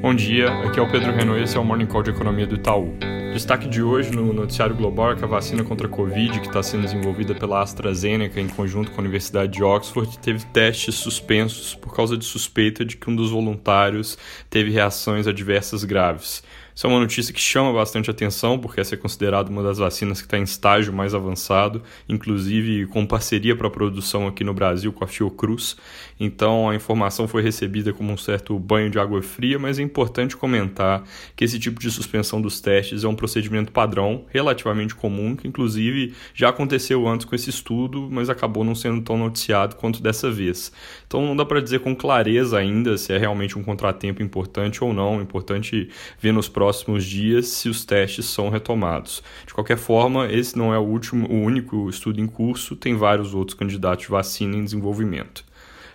Bom dia, aqui é o Pedro Renault e esse é o Morning Call de Economia do Itaú. Destaque de hoje no noticiário global é que a vacina contra a Covid, que está sendo desenvolvida pela AstraZeneca em conjunto com a Universidade de Oxford, teve testes suspensos por causa de suspeita de que um dos voluntários teve reações adversas graves. Isso é uma notícia que chama bastante atenção, porque essa é considerada uma das vacinas que está em estágio mais avançado, inclusive com parceria para a produção aqui no Brasil com a Fiocruz. Então a informação foi recebida como um certo banho de água fria, mas é importante comentar que esse tipo de suspensão dos testes é um procedimento padrão, relativamente comum, que inclusive já aconteceu antes com esse estudo, mas acabou não sendo tão noticiado quanto dessa vez. Então não dá para dizer com clareza ainda se é realmente um contratempo importante ou não, é importante ver nos próximos dias se os testes são retomados. De qualquer forma, esse não é o último, o único estudo em curso, tem vários outros candidatos de vacina em desenvolvimento.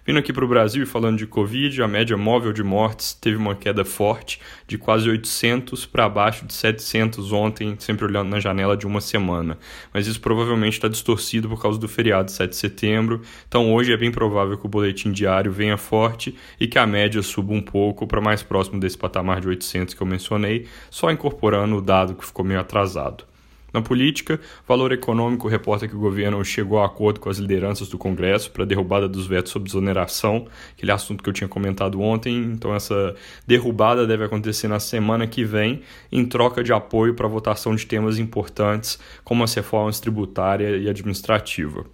Vindo aqui para o Brasil e falando de Covid, a média móvel de mortes teve uma queda forte de quase 800 para abaixo de 700 ontem, sempre olhando na janela de uma semana. Mas isso provavelmente está distorcido por causa do feriado de 7 de setembro, então hoje é bem provável que o boletim diário venha forte e que a média suba um pouco para mais próximo desse patamar de 800 que eu mencionei, só incorporando o dado que ficou meio atrasado. Na política, Valor Econômico reporta que o governo chegou a acordo com as lideranças do Congresso para a derrubada dos vetos sobre desoneração, aquele assunto que eu tinha comentado ontem. Então, essa derrubada deve acontecer na semana que vem, em troca de apoio para a votação de temas importantes, como as reformas tributária e administrativa.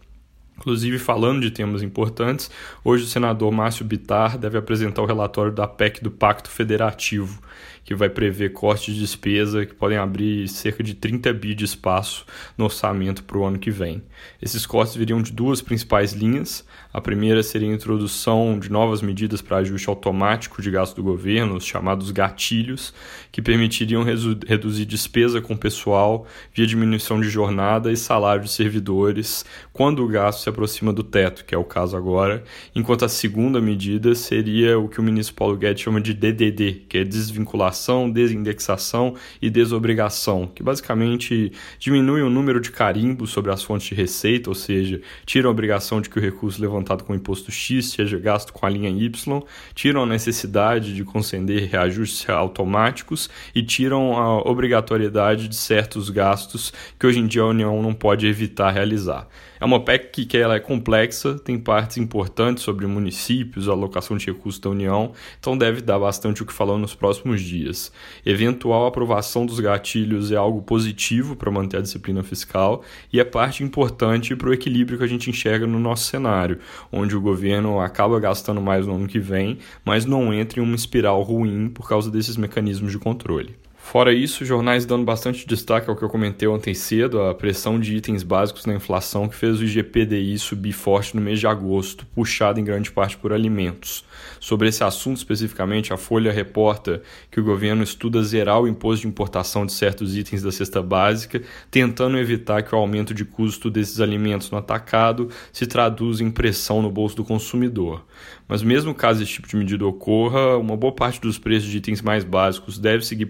Inclusive, falando de temas importantes, hoje o senador Márcio Bitar deve apresentar o relatório da PEC do Pacto Federativo, que vai prever cortes de despesa que podem abrir cerca de 30 bi de espaço no orçamento para o ano que vem. Esses cortes viriam de duas principais linhas. A primeira seria a introdução de novas medidas para ajuste automático de gasto do governo, os chamados gatilhos, que permitiriam reduzir despesa com pessoal via diminuição de jornada e salário de servidores quando o gasto se aproxima do teto, que é o caso agora, enquanto a segunda medida seria o que o ministro Paulo Guedes chama de DDD, que é desvinculação, desindexação e desobrigação, que basicamente diminui o número de carimbos sobre as fontes de receita, ou seja, tiram a obrigação de que o recurso levantado com o imposto X seja gasto com a linha Y, tiram a necessidade de conceder reajustes automáticos e tiram a obrigatoriedade de certos gastos que hoje em dia a União não pode evitar realizar. É uma PEC que ela é complexa, tem partes importantes sobre municípios, alocação de recursos da União, então deve dar bastante o que falar nos próximos dias. Eventual aprovação dos gatilhos é algo positivo para manter a disciplina fiscal e é parte importante para o equilíbrio que a gente enxerga no nosso cenário, onde o governo acaba gastando mais no ano que vem, mas não entra em uma espiral ruim por causa desses mecanismos de controle. Fora isso, jornais dando bastante destaque ao que eu comentei ontem cedo, a pressão de itens básicos na inflação que fez o IGPDI subir forte no mês de agosto, puxado em grande parte por alimentos. Sobre esse assunto especificamente, a Folha reporta que o governo estuda zerar o imposto de importação de certos itens da cesta básica, tentando evitar que o aumento de custo desses alimentos no atacado se traduza em pressão no bolso do consumidor. Mas mesmo caso esse tipo de medida ocorra, uma boa parte dos preços de itens mais básicos deve seguir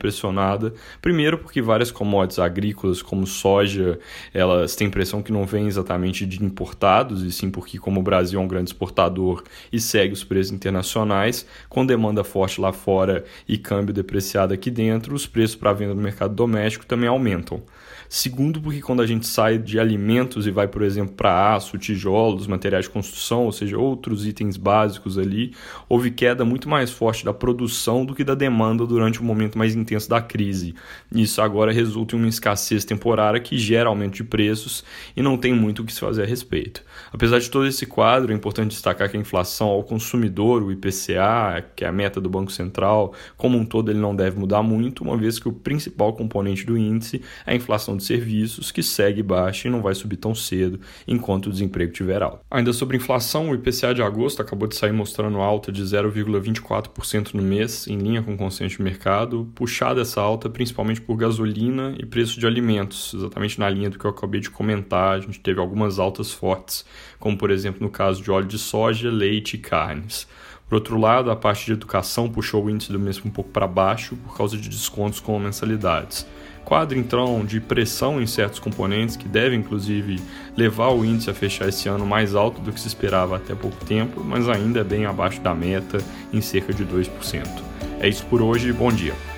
Primeiro, porque várias commodities agrícolas, como soja, elas têm impressão que não vêm exatamente de importados, e sim porque, como o Brasil é um grande exportador e segue os preços internacionais, com demanda forte lá fora e câmbio depreciado aqui dentro, os preços para venda no mercado doméstico também aumentam. Segundo, porque quando a gente sai de alimentos e vai, por exemplo, para aço, tijolos, materiais de construção, ou seja, outros itens básicos ali, houve queda muito mais forte da produção do que da demanda durante o momento mais intenso da crise. Isso agora resulta em uma escassez temporária que gera aumento de preços e não tem muito o que se fazer a respeito. Apesar de todo esse quadro, é importante destacar que a inflação ao consumidor, o IPCA, que é a meta do Banco Central, como um todo ele não deve mudar muito, uma vez que o principal componente do índice é a inflação de serviços, que segue baixa e não vai subir tão cedo enquanto o desemprego estiver alto. Ainda sobre inflação, o IPCA de agosto acabou de sair mostrando alta de 0,24% no mês, em linha com o consenso de mercado, puxada essa alta principalmente por gasolina e preço de alimentos, exatamente na linha do que eu acabei de comentar. A gente teve algumas altas fortes, como por exemplo no caso de óleo de soja, leite e carnes. Por outro lado, a parte de educação puxou o índice do mesmo um pouco para baixo por causa de descontos com mensalidades. Quadro então de pressão em certos componentes que deve inclusive levar o índice a fechar esse ano mais alto do que se esperava até pouco tempo, mas ainda é bem abaixo da meta, em cerca de 2%. É isso por hoje, bom dia.